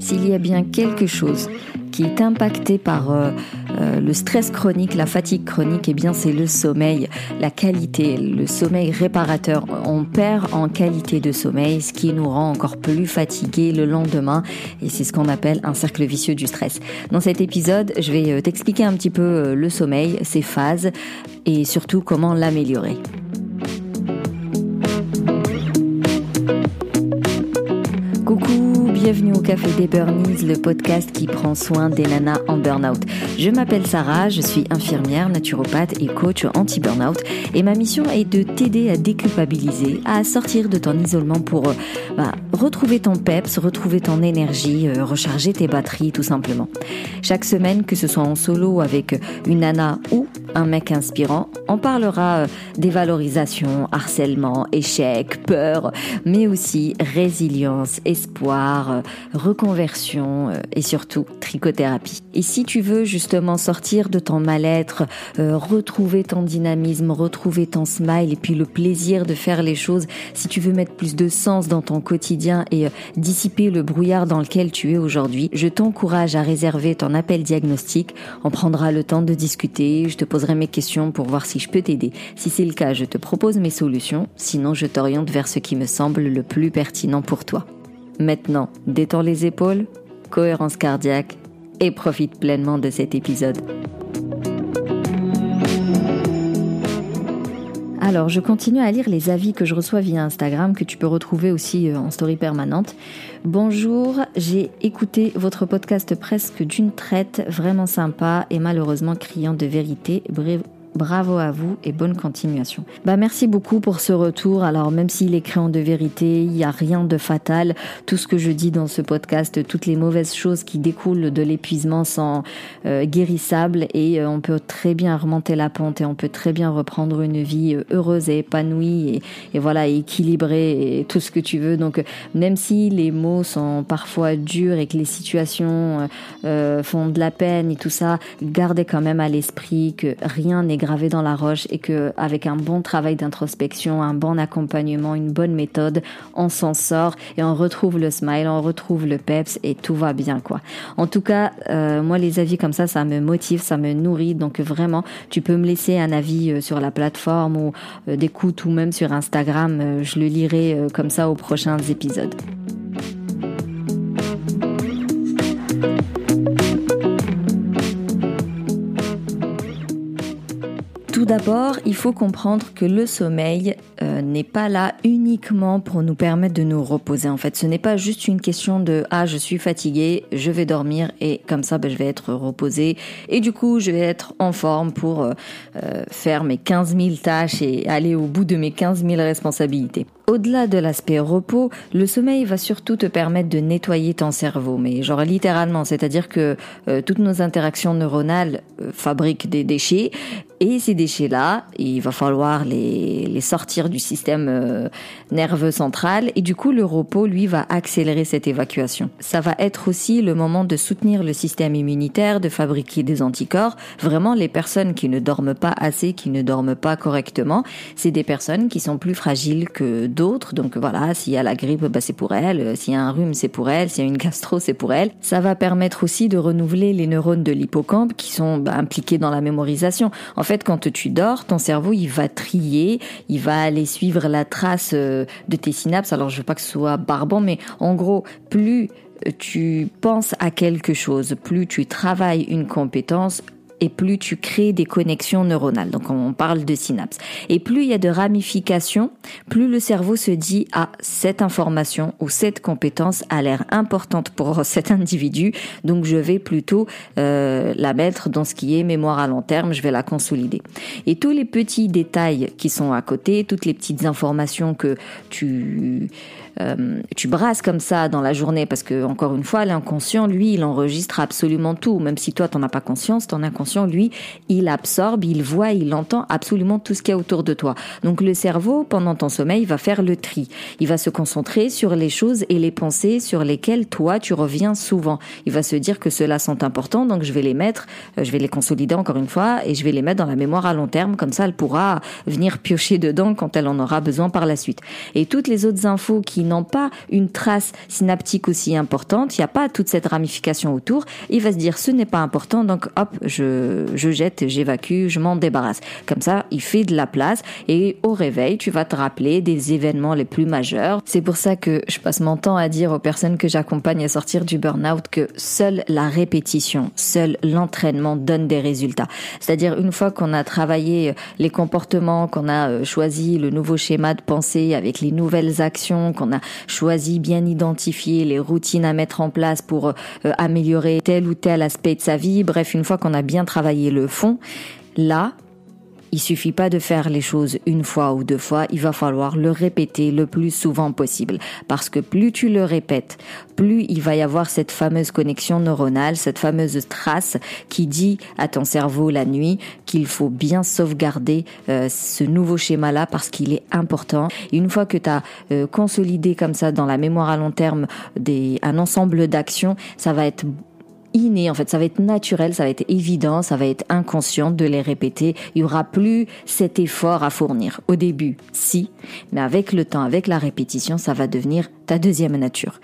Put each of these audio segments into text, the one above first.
S'il y a bien quelque chose qui est impacté par euh, euh, le stress chronique, la fatigue chronique, eh bien c'est le sommeil, la qualité, le sommeil réparateur. On perd en qualité de sommeil, ce qui nous rend encore plus fatigués le lendemain, et c'est ce qu'on appelle un cercle vicieux du stress. Dans cet épisode, je vais euh, t'expliquer un petit peu le sommeil, ses phases, et surtout comment l'améliorer. Bienvenue au Café des Burnies, le podcast qui prend soin des nanas en burn-out. Je m'appelle Sarah, je suis infirmière, naturopathe et coach anti-burn-out et ma mission est de t'aider à déculpabiliser, à sortir de ton isolement pour euh, bah, retrouver ton peps, retrouver ton énergie, euh, recharger tes batteries tout simplement. Chaque semaine, que ce soit en solo avec une nana ou un mec inspirant, on parlera euh, des valorisations, harcèlement, échec, peur, mais aussi résilience, espoir, euh, reconversion euh, et surtout trichothérapie. Et si tu veux justement sortir de ton mal-être, euh, retrouver ton dynamisme, retrouver ton smile et puis le plaisir de faire les choses, si tu veux mettre plus de sens dans ton quotidien et dissiper le brouillard dans lequel tu es aujourd'hui, je t'encourage à réserver ton appel diagnostic. On prendra le temps de discuter, je te poserai mes questions pour voir si je peux t'aider. Si c'est le cas, je te propose mes solutions, sinon je t'oriente vers ce qui me semble le plus pertinent pour toi. Maintenant, détends les épaules, cohérence cardiaque et profite pleinement de cet épisode. Alors, je continue à lire les avis que je reçois via Instagram, que tu peux retrouver aussi euh, en story permanente. Bonjour, j'ai écouté votre podcast presque d'une traite, vraiment sympa et malheureusement criant de vérité. Bravo à vous et bonne continuation. Bah merci beaucoup pour ce retour. Alors même s'il est créant de vérité, il n'y a rien de fatal. Tout ce que je dis dans ce podcast, toutes les mauvaises choses qui découlent de l'épuisement sont euh, guérissables et euh, on peut très bien remonter la pente et on peut très bien reprendre une vie euh, heureuse et épanouie et, voilà équilibrée et tout ce que tu veux. Donc même si les mots sont parfois durs et que les situations font de la peine et tout ça, gardez quand même à l'esprit que rien n'est gravé dans la roche et que avec un bon travail d'introspection, un bon accompagnement, une bonne méthode, on s'en sort et on retrouve le smile, on retrouve le peps et tout va bien quoi. En tout cas, euh, moi les avis comme ça, ça me motive, ça me nourrit. Donc vraiment, tu peux me laisser un avis euh, sur la plateforme ou euh, d'écoute ou même sur Instagram. je le lirai comme ça aux prochains épisodes. D'abord, il faut comprendre que le sommeil euh, n'est pas là uniquement pour nous permettre de nous reposer. En fait, ce n'est pas juste une question de ah je suis fatigué, je vais dormir et comme ça ben, je vais être reposé et du coup je vais être en forme pour euh, euh, faire mes 15 000 tâches et aller au bout de mes 15 000 responsabilités. Au-delà de l'aspect repos, le sommeil va surtout te permettre de nettoyer ton cerveau, mais genre littéralement, c'est-à-dire que toutes nos interactions neuronales fabriquent des déchets et ces déchets-là, il va falloir les, les sortir du système euh, nerveux central. Et du coup, le repos, lui, va accélérer cette évacuation. Ça va être aussi le moment de soutenir le système immunitaire, de fabriquer des anticorps. Vraiment, les personnes qui ne dorment pas assez, qui ne dorment pas correctement, c'est des personnes qui sont plus fragiles que d'autres. Donc voilà, s'il y a la grippe, bah, c'est pour elles. S'il y a un rhume, c'est pour elles. S'il y a une gastro, c'est pour elles. Ça va permettre aussi de renouveler les neurones de l'hippocampe qui sont bah, impliqués dans la mémorisation. En fait, quand tu dors, ton cerveau, il va trier, il va aller suivre la trace euh, de tes synapses. Alors, je veux pas que ce soit barbant, mais en gros, plus tu penses à quelque chose, plus tu travailles une compétence, et plus tu crées des connexions neuronales. Donc on parle de synapses. Et plus il y a de ramifications, plus le cerveau se dit ah cette information ou cette compétence a l'air importante pour cet individu, donc je vais plutôt euh, la mettre dans ce qui est mémoire à long terme, je vais la consolider. Et tous les petits détails qui sont à côté, toutes les petites informations que tu euh, tu brasses comme ça dans la journée parce que encore une fois l'inconscient lui il enregistre absolument tout. Même si toi t'en as pas conscience ton inconscient lui il absorbe il voit il entend absolument tout ce qu'il y a autour de toi. Donc le cerveau pendant ton sommeil va faire le tri. Il va se concentrer sur les choses et les pensées sur lesquelles toi tu reviens souvent. Il va se dire que ceux-là sont importants donc je vais les mettre euh, je vais les consolider encore une fois et je vais les mettre dans la mémoire à long terme. Comme ça elle pourra venir piocher dedans quand elle en aura besoin par la suite. Et toutes les autres infos qui n'ont pas une trace synaptique aussi importante, il n'y a pas toute cette ramification autour, il va se dire ce n'est pas important, donc hop, je, je jette, j'évacue, je m'en débarrasse. Comme ça, il fait de la place et au réveil, tu vas te rappeler des événements les plus majeurs. C'est pour ça que je passe mon temps à dire aux personnes que j'accompagne à sortir du burn-out que seule la répétition, seul l'entraînement donne des résultats. C'est-à-dire une fois qu'on a travaillé les comportements, qu'on a euh, choisi le nouveau schéma de pensée avec les nouvelles actions, qu'on a choisi bien identifier les routines à mettre en place pour euh, améliorer tel ou tel aspect de sa vie, bref, une fois qu'on a bien travaillé le fond, là, il suffit pas de faire les choses une fois ou deux fois, il va falloir le répéter le plus souvent possible. Parce que plus tu le répètes, plus il va y avoir cette fameuse connexion neuronale, cette fameuse trace qui dit à ton cerveau la nuit qu'il faut bien sauvegarder euh, ce nouveau schéma-là parce qu'il est important. une fois que tu as euh, consolidé comme ça dans la mémoire à long terme des, un ensemble d'actions, ça va être inné, en fait, ça va être naturel, ça va être évident, ça va être inconscient de les répéter. Il y aura plus cet effort à fournir. Au début, si, mais avec le temps, avec la répétition, ça va devenir ta deuxième nature.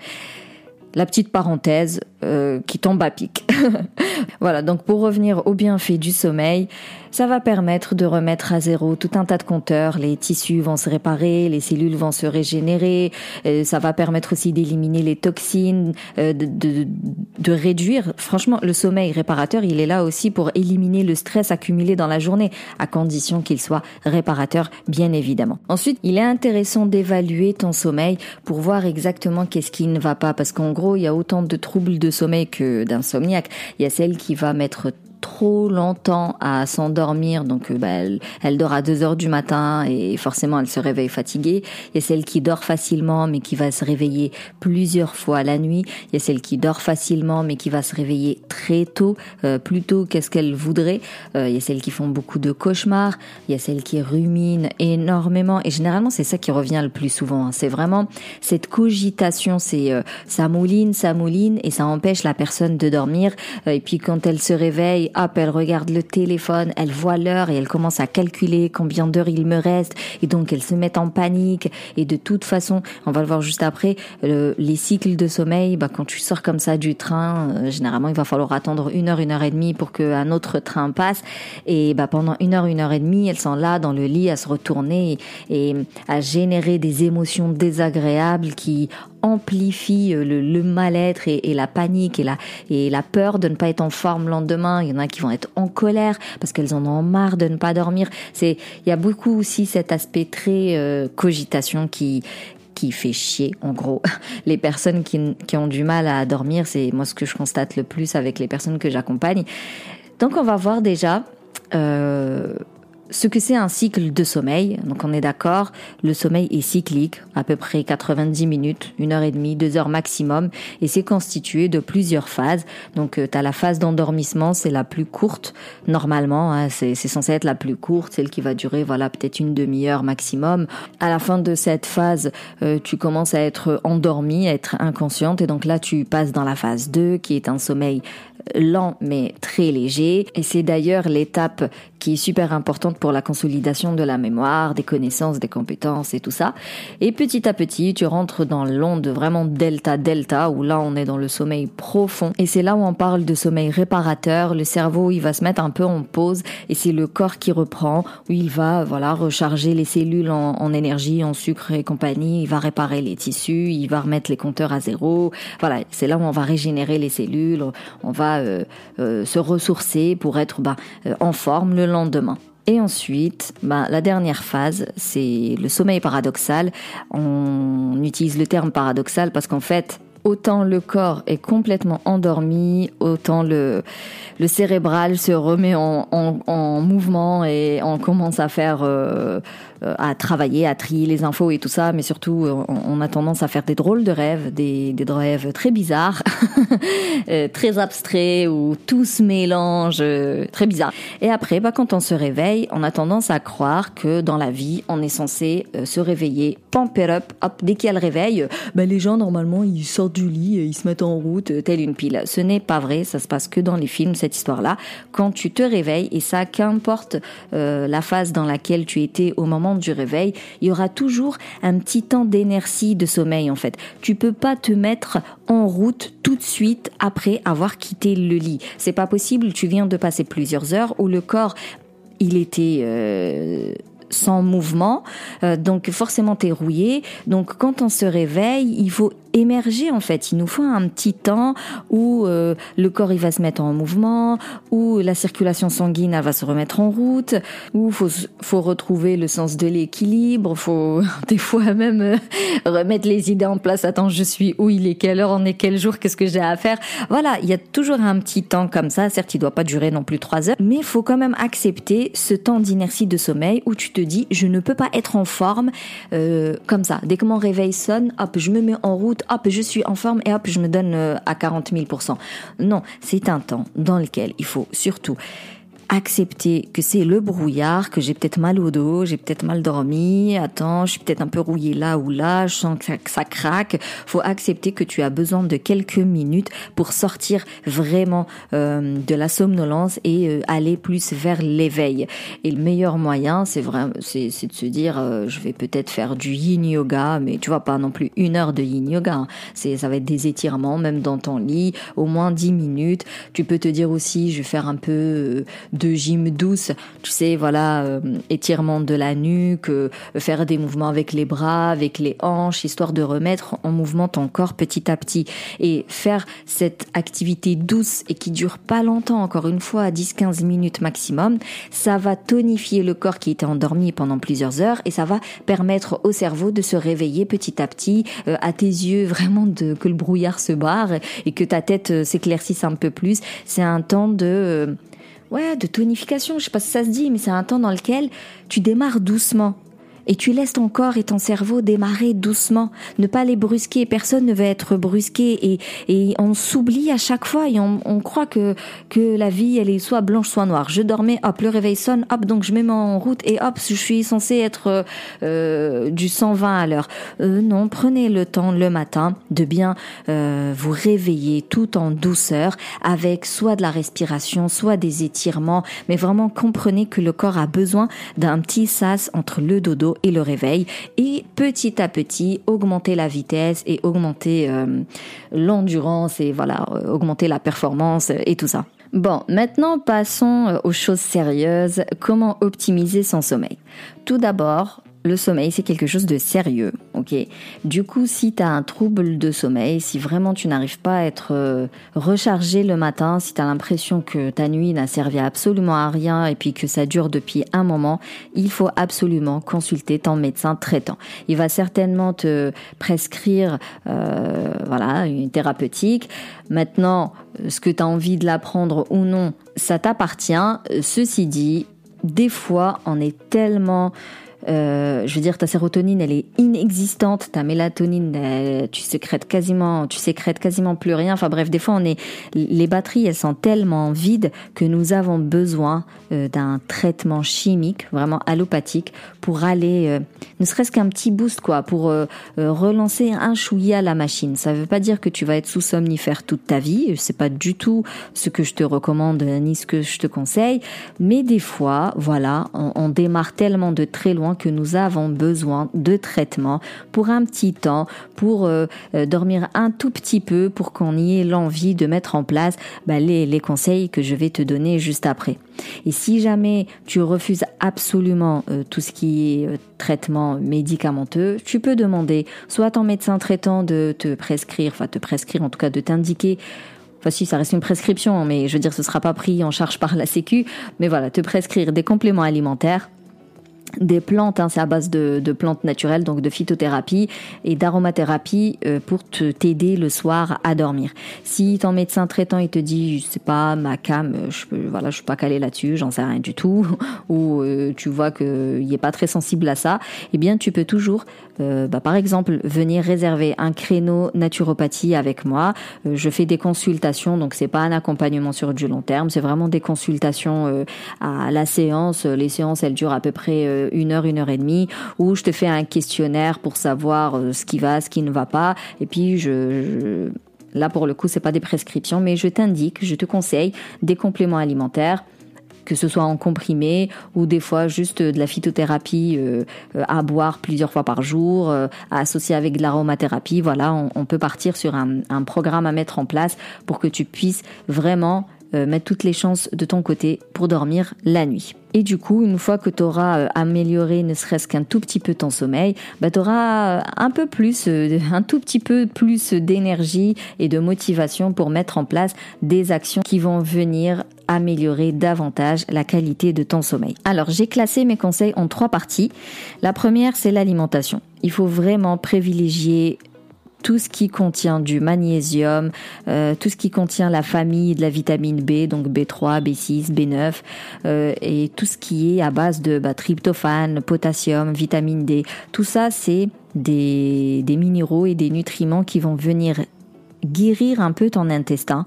La petite parenthèse euh, qui tombe à pic. voilà, donc pour revenir au bienfait du sommeil, ça va permettre de remettre à zéro tout un tas de compteurs. Les tissus vont se réparer, les cellules vont se régénérer. Euh, ça va permettre aussi d'éliminer les toxines, euh, de, réduire. Franchement, le sommeil réparateur, il est là aussi pour éliminer le stress accumulé dans la journée, à condition qu'il soit réparateur, bien évidemment. Ensuite, il est intéressant d'évaluer ton sommeil pour voir exactement qu'est-ce qui ne va pas, parce qu'en gros, il y a autant de troubles de sommeil que d'insomniaque. Il y a celle qui va mettre trop longtemps à s'endormir, donc euh, bah, elle, dort à 2 heures du matin et forcément elle se réveille fatiguée. Il y a celle qui dort facilement mais qui va se réveiller plusieurs fois la nuit. Il y a celle qui dort facilement mais qui va se réveiller très tôt, euh, plus tôt qu'est-ce qu'elle voudrait. Euh, il y a celles qui font beaucoup de cauchemars. Il y a celles qui ruminent énormément et généralement c'est ça qui revient le plus souvent. Hein. C'est vraiment cette cogitation, c'est ça mouline, ça mouline et ça empêche la personne de dormir. et puis quand elle se réveille hop, elle regarde le téléphone, elle voit l'heure et elle commence à calculer combien d'heures il me reste. Et donc elle se met en panique. Et de toute façon, on va le voir juste après, les cycles de sommeil, bah, quand tu sors comme ça du train, euh, généralement il va falloir attendre une heure, une heure et demie pour qu'un autre train passe. Et bah, pendant une heure, une heure et demie, elles sont là dans le lit à se retourner et à générer des émotions désagréables qui amplifie euh, le, mal-être et, la panique et la, et la peur de ne pas être en forme le lendemain. Il y en a qui vont être en colère parce qu'elles en ont marre de ne pas dormir. C'est, il y a beaucoup aussi cet aspect très euh, cogitation qui qui fait chier en gros les personnes qui, qui ont du mal à dormir c'est moi ce que je constate le plus avec les personnes que j'accompagne donc on va voir déjà euh, ce que c'est un cycle de sommeil. Donc on est d'accord, le sommeil est cyclique, à peu près 90 minutes, une heure et demie, deux heures maximum, et c'est constitué de plusieurs phases. Donc euh, tu as la phase d'endormissement, c'est la plus courte normalement, hein, c'est censé être la plus courte, celle qui va durer voilà peut-être une demi-heure maximum. À la fin de cette phase, euh, tu commences à être endormi, à être inconsciente, et donc là tu passes dans la phase 2 qui est un sommeil lent mais très léger. Et c'est d'ailleurs l'étape qui est super importante pour la consolidation de la mémoire, des connaissances, des compétences et tout ça. Et petit à petit, tu rentres dans l'onde vraiment delta delta où là on est dans le sommeil profond. Et c'est là où on parle de sommeil réparateur. Le cerveau il va se mettre un peu en pause et c'est le corps qui reprend où il va voilà recharger les cellules en, énergie, en sucre et compagnie. Il va réparer les tissus, il va remettre les compteurs à zéro. Voilà, c'est là où on va régénérer les cellules. On va euh, euh, se ressourcer pour être bah, euh, en forme le lendemain. Et ensuite, bah, la dernière phase, c'est le sommeil paradoxal. On utilise le terme paradoxal parce qu'en fait, autant le corps est complètement endormi, autant le, le cérébral se remet en, en, mouvement et on commence à faire euh, à travailler, à trier les infos et tout ça, mais surtout euh, on, a tendance à faire des drôles de rêves, des, des rêves très bizarres, euh, très abstraits où tout se mélange, très bizarre. Et après, bah, quand on se réveille, on a tendance à croire que dans la vie, on est censé se réveiller, pump it up, hop, dès qu'il y a le réveil, bah, les gens normalement ils sortent du lit et ils se mettent en route telle une pile. Ce n'est pas vrai, ça se passe que dans les films cette histoire-là. Quand tu te réveilles et ça, qu'importe la phase dans laquelle tu étais au moment du réveil, il y aura toujours un petit temps d'inertie de sommeil en fait. Tu peux pas te mettre en route tout de suite après avoir quitté le lit. C'est pas possible. Tu viens de passer plusieurs heures où le corps il était euh, sans mouvement, euh, donc forcément t'es rouillé. Donc quand on se réveille, il faut émerger en fait. Il nous faut un petit temps où euh, le corps il va se mettre en mouvement, où la circulation sanguine elle va se remettre en route, où faut faut retrouver le sens de l'équilibre, faut des fois même euh, remettre les idées en place. Attends, je suis où il est quelle heure on est quel jour qu'est-ce que j'ai à faire? Voilà, il y a toujours un petit temps comme ça. Certes, il doit pas durer non plus trois heures, mais faut quand même accepter ce temps d'inertie de sommeil où tu te dis je ne peux pas être en forme euh, comme ça. Dès que mon réveil sonne, hop, je me mets en route hop, je suis en forme et hop, je me donne euh, à 40 000% Non, c'est un temps dans lequel il faut surtout accepter que c'est le brouillard, que j'ai peut-être mal au dos, j'ai peut-être mal dormi, attends, je suis peut-être un peu rouillé là ou là, je sens que ça, craque. Faut accepter que tu as besoin de quelques minutes pour sortir vraiment euh, de la somnolence et euh, aller plus vers l'éveil. Et le meilleur moyen, c'est vraiment, c'est, de se dire, euh, je vais peut-être faire du yin yoga, mais tu vois pas non plus une heure de yin yoga. Hein. C'est, ça va être des étirements, même dans ton lit, au moins dix minutes. Tu peux te dire aussi, je vais faire un peu de gym douce, tu sais, voilà, euh, étirement de la nuque, euh, faire des mouvements avec les bras, avec les hanches, histoire de remettre en mouvement ton corps petit à petit. Et faire cette activité douce et qui dure pas longtemps, encore une fois, 10-15 minutes maximum, ça va tonifier le corps qui était endormi pendant plusieurs heures et ça va permettre au cerveau de se réveiller petit à petit, euh, à tes yeux vraiment de, que le brouillard se barre et que ta tête s'éclaircisse un peu plus. C'est un temps de ouais, de tonification, je sais pas si ça se dit, mais c'est un temps dans lequel tu démarres doucement et tu laisses ton corps et ton cerveau démarrer doucement, ne pas les brusquer. Personne ne veut être brusqué et, et on s'oublie à chaque fois et on, on, croit que que la vie elle est soit blanche soit noire. Je dormais, hop le réveil sonne, hop donc je mets en route et hop je suis censé être euh, du 120 à l'heure. Euh, non, prenez le temps le matin de bien euh, vous réveiller tout en douceur avec soit de la respiration, soit des étirements, mais vraiment comprenez que le corps a besoin d'un petit sas entre le dodo et le réveil et petit à petit augmenter la vitesse et augmenter euh, l'endurance et voilà, euh, augmenter la performance et tout ça. Bon, maintenant passons euh, aux choses sérieuses. Comment optimiser son sommeil? Tout d'abord, le sommeil, c'est quelque chose de sérieux, ok Du coup, si tu as un trouble de sommeil, si vraiment tu n'arrives pas à être euh, rechargé le matin, si tu as l'impression que ta nuit n'a servi absolument à rien et puis que ça dure depuis un moment, il faut absolument consulter ton médecin traitant. Il va certainement te prescrire euh, voilà, une thérapeutique. Maintenant, ce que tu as envie de l'apprendre ou non, ça t'appartient. Ceci dit, des fois, on est tellement euh, je veux dire, ta sérotonine, elle est inexistante. Ta mélatonine, tu sécrètes quasiment, tu sécrètes quasiment plus rien. Enfin bref, des fois, on est, les batteries, elles sont tellement vides que nous avons besoin euh, d'un traitement chimique, vraiment allopathique, pour aller, euh, ne serait-ce qu'un petit boost, quoi, pour relancer un chouïa la machine. Ça veut pas dire que tu vas être sous somnifère toute ta vie. C'est pas du tout ce que je te recommande ni ce que je te conseille. Mais des fois, voilà, on démarre tellement de très loin que nous avons besoin de traitement pour un petit temps, pour euh, euh, dormir un tout petit peu, pour qu'on y ait l'envie de mettre en place bah, les, les conseils que je vais te donner juste après. Et si jamais tu refuses absolument euh, tout ce qui est traitement médicamenteux, tu peux demander soit à ton médecin traitant de te prescrire, enfin te prescrire en tout cas de t'indiquer Enfin si, ça reste une prescription, mais je veux dire, ce sera pas pris en charge par la Sécu. Mais voilà, te prescrire des compléments alimentaires des plantes, hein, c'est à base de, de, plantes naturelles, donc de phytothérapie et d'aromathérapie euh, pour t'aider le soir à dormir. Si ton médecin traitant il te dit, je sais pas, ma cam, euh, je peux, voilà, je suis pas calé là-dessus, j'en sais rien du tout, ou euh, tu vois que il est pas très sensible à ça, eh bien tu peux toujours, bah, par exemple, venir réserver un créneau naturopathie avec moi. je fais des consultations, donc c'est pas un accompagnement sur du long terme, c'est vraiment des consultations à la séance. Les séances elles durent à peu près euh, une heure, une heure et demie, où je te fais un questionnaire pour savoir euh, ce qui va, ce qui ne va pas, et puis je, là pour le coup c'est pas des prescriptions, mais je t'indique, je te conseille des compléments alimentaires que ce soit en comprimé ou des fois juste de la phytothérapie à boire plusieurs fois par jour, associer avec de l'aromathérapie. Voilà, on, peut partir sur un, programme à mettre en place pour que tu puisses vraiment euh, mettre toutes les chances de ton côté pour dormir la nuit. Et du coup, une fois que tu auras euh, amélioré ne serait-ce qu'un tout petit peu ton sommeil, bah, tu auras euh, un peu plus, un tout petit peu plus d'énergie et de motivation pour mettre en place des actions qui vont venir améliorer davantage la qualité de ton sommeil. Alors, j'ai classé mes conseils en trois parties. La première, c'est l'alimentation. Il faut vraiment privilégier tout ce qui contient du magnésium, euh, tout ce qui contient la famille de la vitamine B, donc B3, B6, B9, euh, et tout ce qui est à base de bah, tryptophane, potassium, vitamine D. Tout ça, c'est des minéraux et des nutriments qui vont venir guérir un peu ton intestin,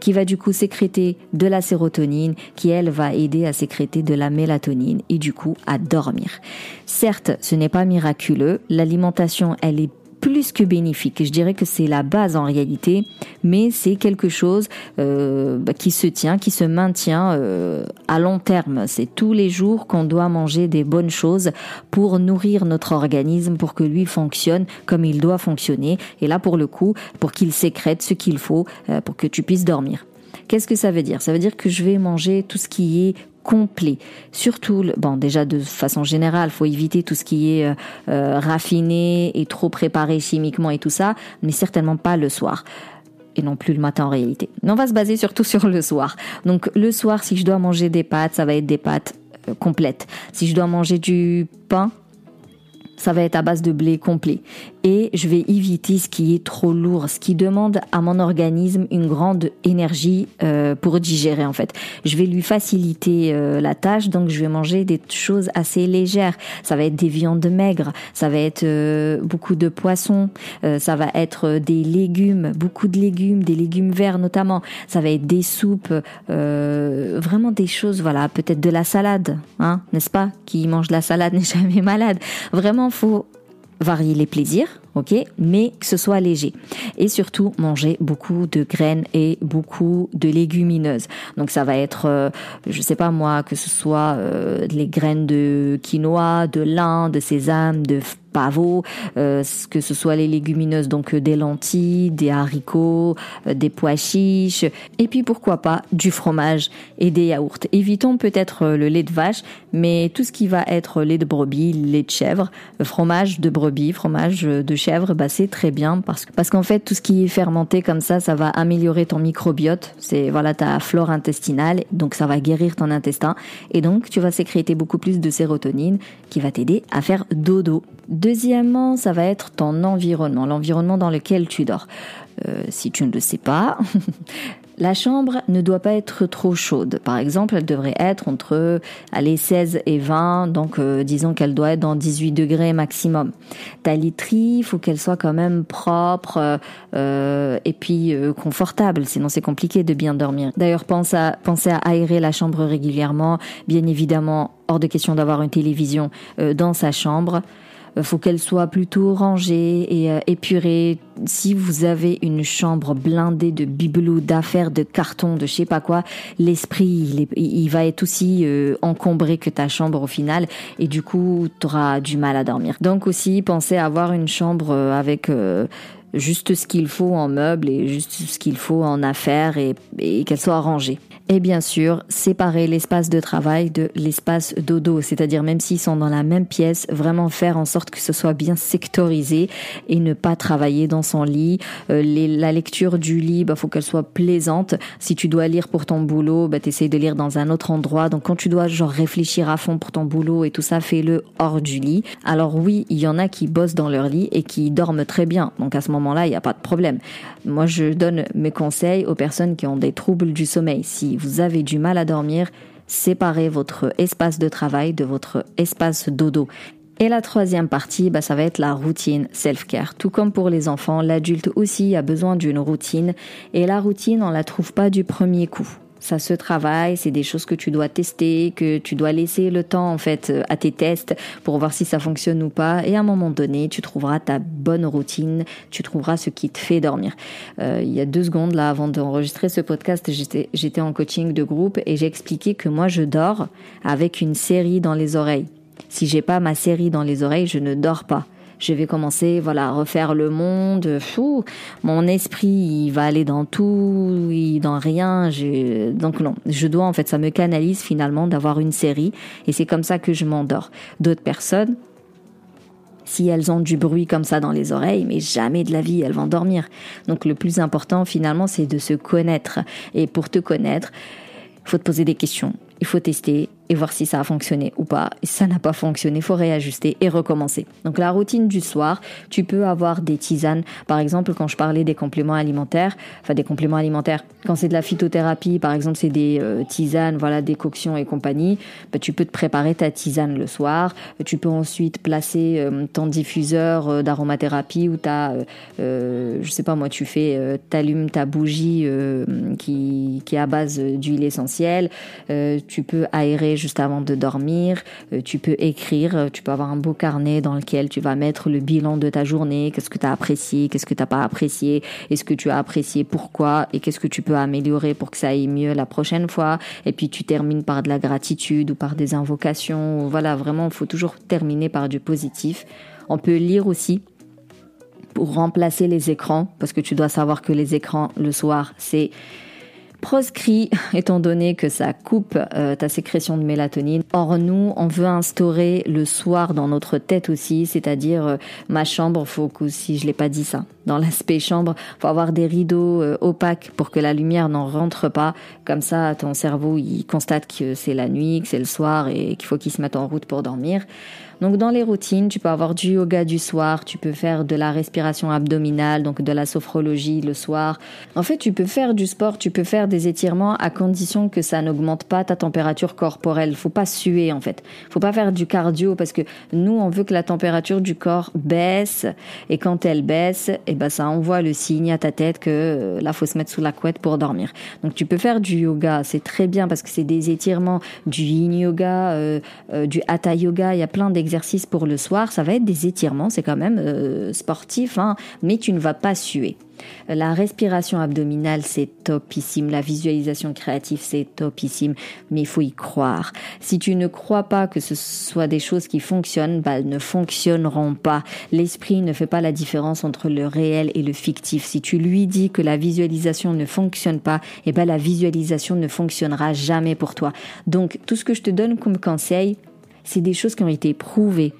qui va du coup sécréter de la sérotonine, qui elle va aider à sécréter de la mélatonine et du coup à dormir. Certes, ce n'est pas miraculeux, l'alimentation elle est plus que bénéfique. Je dirais que c'est la base en réalité, mais c'est quelque chose euh, bah, qui se tient, qui se maintient euh, à long terme. C'est tous les jours qu'on doit manger des bonnes choses pour nourrir notre organisme, pour que lui fonctionne comme il doit fonctionner. Et là, pour le coup, pour qu'il sécrète ce qu'il faut euh, pour que tu puisses dormir. Qu'est-ce que ça veut dire? Ça veut dire que je vais manger tout ce qui est complet. Surtout, bon, déjà de façon générale, faut éviter tout ce qui est euh, euh, raffiné et trop préparé chimiquement et tout ça, mais certainement pas le soir et non plus le matin en réalité. on va se baser surtout sur le soir. Donc le soir, si je dois manger des pâtes, ça va être des pâtes euh, complètes. Si je dois manger du pain, ça va être à base de blé complet. Et je vais éviter ce qui est trop lourd, ce qui demande à mon organisme une grande énergie euh, pour digérer en fait. Je vais lui faciliter euh, la tâche, donc je vais manger des choses assez légères. Ça va être des viandes maigres, ça va être euh, beaucoup de poissons, ça va être des légumes, beaucoup de légumes, des légumes verts notamment. Ça va être des soupes, vraiment des choses, voilà, peut-être de la salade, hein, n'est-ce pas? Qui mange de la salade n'est jamais malade. Vraiment faut varier les plaisirs, ok, mais que ce soit léger. Et surtout manger beaucoup de graines et beaucoup de légumineuses. Donc ça va être, euh, je sais pas moi, que ce soit euh, les graines de quinoa, de lin, de sésame, de pavot, euh, que ce soit les légumineuses, donc euh, des lentilles, des haricots, euh, des pois chiches, et puis pourquoi pas du fromage et des yaourts. Évitons peut-être le lait de vache, mais tout ce qui va être lait de brebis, lait de chèvre, fromage de brebis, fromage de chèvre, bah c'est très bien parce que parce qu'en fait tout ce qui est fermenté comme ça, ça va améliorer ton microbiote, c'est voilà ta flore intestinale, donc ça va guérir ton intestin et donc tu vas sécréter beaucoup plus de sérotonine qui va t'aider à faire dodo. Deuxièmement, ça va être ton environnement, l'environnement dans lequel tu dors. Euh, si tu ne le sais pas, la chambre ne doit pas être trop chaude. Par exemple, elle devrait être entre allez, 16 et 20, donc euh, disons qu'elle doit être dans 18 degrés maximum. Ta literie, il faut qu'elle soit quand même propre euh, et puis confortable, sinon c'est compliqué de bien dormir. D'ailleurs, pense à, pensez à aérer la chambre régulièrement. Bien évidemment, hors de question d'avoir une télévision dans sa chambre. Euh, faut qu'elle soit plutôt rangée et euh, épurée. Si vous avez une chambre blindée de bibelots, d'affaires, de cartons, de je sais pas quoi, l'esprit il, va être aussi euh, encombré que ta chambre au final et du coup tu auras du mal à dormir. Donc aussi pensez à avoir une chambre avec juste ce qu'il faut en meubles et juste ce qu'il faut en affaires et, et qu'elle soit rangée. Et bien sûr, séparer l'espace de travail de l'espace dodo, c'est-à-dire même s'ils sont dans la même pièce, vraiment faire en sorte que ce soit bien sectorisé et ne pas travailler dans son lit. Euh, la lecture du lit, bah faut qu'elle soit plaisante. Si tu dois lire pour ton boulot, bah t'essayes de lire dans un autre endroit. Donc quand tu dois genre réfléchir à fond pour ton boulot et tout ça, fais-le hors du lit. Alors oui, il y en a qui bossent dans leur lit et qui dorment très bien. Donc à ce moment-là, il n'y a pas de problème. Moi, je donne mes conseils aux personnes qui ont des troubles du sommeil. Si vous avez du mal à dormir, séparez votre espace de travail de votre espace dodo. Et la troisième partie, bah, ça va être la routine self-care. Tout comme pour les enfants, l'adulte aussi a besoin d'une routine. Et la routine, on la trouve pas du premier coup. Ça se travaille, c'est des choses que tu dois tester, que tu dois laisser le temps en fait euh, à tes tests pour voir si ça fonctionne ou pas. Et à un moment donné, tu trouveras ta bonne routine, tu trouveras ce qui te fait dormir. Euh, il y a deux secondes là, avant d'enregistrer ce podcast, j'étais j'étais en coaching de groupe et j'ai expliqué que moi je dors avec une série dans les oreilles. Si j'ai pas ma série dans les oreilles, je ne dors pas je vais commencer voilà à refaire le monde. Fou. Mon esprit il va aller dans tout il, dans rien. Donc non je dois en fait ça me canalise finalement d'avoir une série. Et c'est comme ça que je m'endors. D'autres personnes si elles ont du bruit comme ça dans les oreilles, mais jamais de la vie elles vont dormir. Donc le plus important finalement, c'est de se connaître. Et pour te connaître, faut te poser des questions, il faut tester, et voir si ça a fonctionné ou pas. Et ça n'a pas fonctionné, il faut réajuster et recommencer. Donc la routine du soir, tu peux avoir des tisanes. Par exemple, quand je parlais des compléments alimentaires, enfin des compléments alimentaires, quand c'est de la phytothérapie, par exemple, c'est des euh, tisanes, voilà, des coctions et compagnie, bah, tu peux te préparer ta tisane le soir. Tu peux ensuite placer euh, ton diffuseur euh, d'aromathérapie ou ta, je sais pas moi, tu fais, t'allumes ta bougie qui, est à base d'huile essentielle. Peux aérer juste avant de dormir. Euh, tu peux écrire, euh, tu peux avoir un beau carnet dans lequel tu vas mettre le bilan de ta journée, qu'est-ce que tu as apprécié, qu'est-ce que tu n'as pas apprécié, est-ce que tu as apprécié, pourquoi, et qu'est-ce que tu peux améliorer pour que ça aille mieux la prochaine fois. Et puis tu termines par de la gratitude ou par des invocations. Voilà, vraiment, il faut toujours terminer par du positif. On peut lire aussi pour remplacer les écrans, parce que tu dois savoir que les écrans le soir, c'est proscrit étant donné que ça coupe euh, ta sécrétion de mélatonine. Or nous, on veut instaurer le soir dans notre tête aussi, c'est-à-dire euh, ma chambre, faut que si je l'ai pas dit ça, dans l'aspect chambre, faut avoir des rideaux euh, opaques pour que la lumière n'en rentre pas. Comme ça, ton cerveau il constate que c'est la nuit, que c'est le soir et qu'il faut qu'il se mette en route pour dormir. Donc dans les routines, tu peux avoir du yoga du soir, tu peux faire de la respiration abdominale, donc de la sophrologie le soir. En fait, tu peux faire du sport, tu peux faire des étirements à condition que ça n'augmente pas ta température corporelle. Faut pas suer en fait. Faut pas faire du cardio parce que nous on veut que la température du corps baisse et quand elle baisse, eh ben ça envoie le signe à ta tête que euh, là faut se mettre sous la couette pour dormir. Donc tu peux faire du yoga, c'est très bien parce que c'est des étirements, du yin yoga, euh, euh, du hatha yoga, il y a plein d'exercices pour le soir, ça va être des étirements, c'est quand même euh, sportif, hein, mais tu ne vas pas suer. La respiration abdominale, c'est topissime. La visualisation créative, c'est topissime. Mais il faut y croire. Si tu ne crois pas que ce soit des choses qui fonctionnent, bah, elles ne fonctionneront pas. L'esprit ne fait pas la différence entre le réel et le fictif. Si tu lui dis que la visualisation ne fonctionne pas, eh ben, la visualisation ne fonctionnera jamais pour toi. Donc, tout ce que je te donne comme conseil, c'est des choses qui ont été prouvées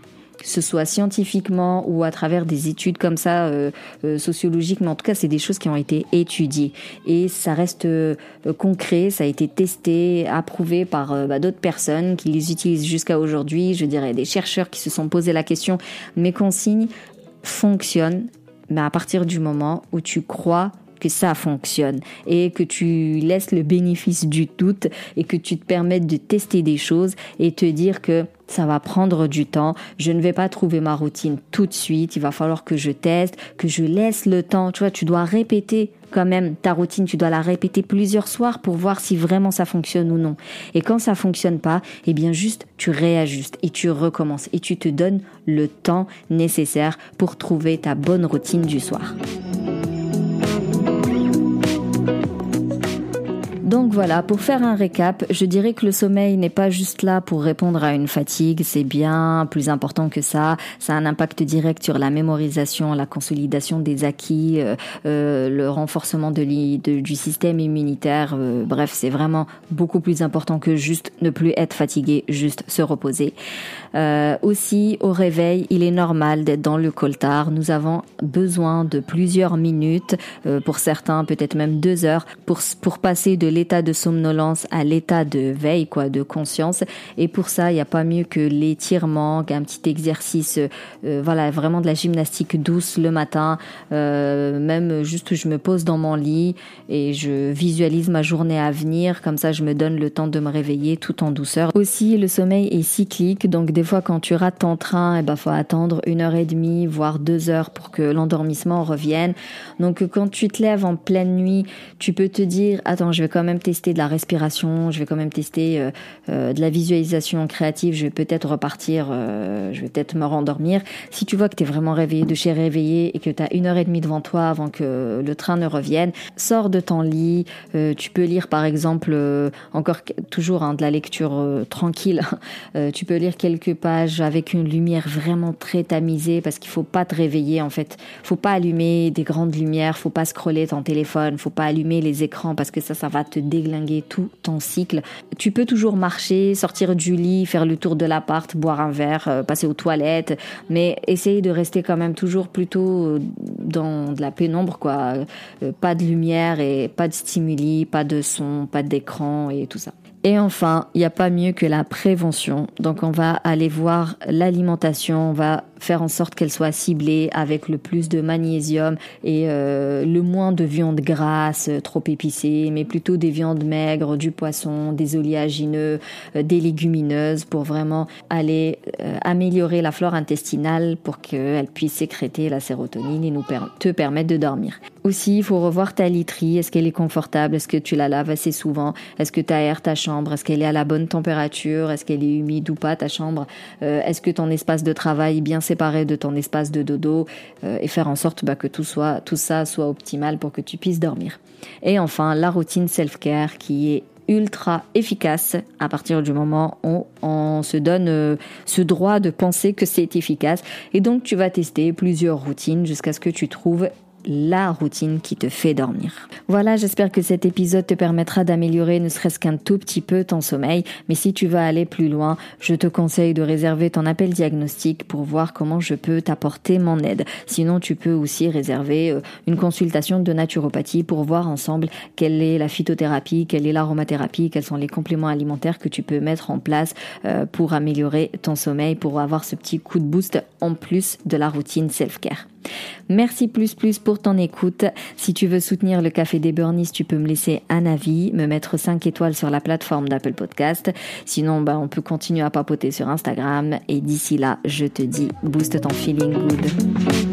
que ce soit scientifiquement ou à travers des études comme ça euh, euh, sociologiques, mais en tout cas c'est des choses qui ont été étudiées et ça reste euh, concret, ça a été testé, approuvé par bah, d'autres personnes qui les utilisent jusqu'à aujourd'hui. Je dirais des chercheurs qui se sont posé la question. Mes consignes fonctionnent, mais à partir du moment où tu crois que ça fonctionne et que tu laisses le bénéfice du doute et que tu te permettes de tester des choses et te dire que ça va prendre du temps, je ne vais pas trouver ma routine tout de suite, il va falloir que je teste, que je laisse le temps, tu vois, tu dois répéter quand même ta routine, tu dois la répéter plusieurs soirs pour voir si vraiment ça fonctionne ou non. Et quand ça fonctionne pas, eh bien juste tu réajustes et tu recommences et tu te donnes le temps nécessaire pour trouver ta bonne routine du soir. mundo Voilà, pour faire un récap, je dirais que le sommeil n'est pas juste là pour répondre à une fatigue, c'est bien plus important que ça. Ça a un impact direct sur la mémorisation, la consolidation des acquis, euh, euh, le renforcement de, du système immunitaire. Euh, bref, c'est vraiment beaucoup plus important que juste ne plus être fatigué, juste se reposer. aussi, au réveil, il est normal d'être dans le coltard. Nous avons besoin de plusieurs minutes, pour certains peut-être même deux heures, pour, pour passer de l'état de somnolence à l'état de veille, quoi, de conscience. Et pour ça, il n'y a pas mieux que l'étirement, qu'un petit exercice, euh, voilà, vraiment de la gymnastique douce le matin. Euh, même juste, je me pose dans mon lit et je visualise ma journée à venir. Comme ça, je me donne le temps de me réveiller tout en douceur. Aussi, le sommeil est cyclique, donc des fois, quand tu rates ton train, eh ben, faut attendre une heure et demie, voire deux heures pour que l'endormissement revienne. Donc, quand tu te lèves en pleine nuit, tu peux te dire, attends, je vais quand même tester tester de la respiration, je vais quand même tester euh, euh, de la visualisation créative, je vais peut-être repartir, je vais peut-être me rendormir. Si tu vois que tu es vraiment réveillé, de chez réveillé et que tu as une heure et demie devant toi avant que le train ne revienne, sors de ton lit. tu peux lire par exemple, encore toujours hein, de la lecture tranquille, tu peux lire quelques pages avec une lumière vraiment très tamisée parce qu'il faut pas te réveiller en fait. Faut pas allumer des grandes lumières, faut pas scroller ton téléphone, faut pas allumer les écrans parce que ça, ça va te tout ton cycle. Tu peux toujours marcher, sortir du lit, faire le tour de l'appart, boire un verre, euh, passer aux toilettes, mais essayer de rester quand même toujours plutôt euh, dans de la pénombre, quoi. Euh, pas de lumière et pas de stimuli, pas de son, pas d'écran et tout ça. Et enfin, il n'y a pas mieux que la prévention. Donc on va aller voir l'alimentation, on va faire en sorte qu'elle soit ciblée avec le plus de magnésium et euh, le moins de viande grasse, euh, trop épicée, mais plutôt des viandes maigres, du poisson, des oléagineux, euh, des légumineuses pour vraiment aller améliorer la flore intestinale pour qu'elle puisse sécréter la sérotonine et nous te permettre de dormir. Aussi, il faut revoir ta literie. Est-ce qu'elle est confortable? Est-ce que tu la laves assez souvent? Est-ce que tu aères ta chambre Est-ce qu'elle est à la bonne température? Est-ce qu'elle est humide ou pas ta chambre? Est-ce que ton espace de travail est bien séparer de ton espace de dodo? Euh, et faire en sorte bah, que tout soit tout ça soit optimal pour que tu puisses dormir. Et enfin, la routine self-care qui est ultra efficace à partir du moment où on se donne euh, ce droit de penser que c'est efficace. Et donc tu vas tester plusieurs routines jusqu'à ce que tu trouves la routine qui te fait dormir. Voilà, j'espère que cet épisode te permettra d'améliorer ne serait-ce qu'un tout petit peu ton sommeil, mais si tu veux aller plus loin, je te conseille de réserver ton appel diagnostic pour voir comment je peux t'apporter mon aide. Sinon, tu peux aussi réserver euh, une consultation de naturopathie pour voir ensemble quelle est la phytothérapie, quelle est l'aromathérapie, quels sont les compléments alimentaires que tu peux mettre en place euh, pour améliorer ton sommeil, pour avoir ce petit coup de boost en plus de la routine self-care. Merci plus plus pour ton écoute. Si tu veux soutenir le Café des Burnies, tu peux me laisser un avis, me mettre 5 étoiles sur la plateforme d'Apple Podcast. Sinon, bah, on peut continuer à papoter sur Instagram. Et d'ici là, je te dis, booste ton feeling good.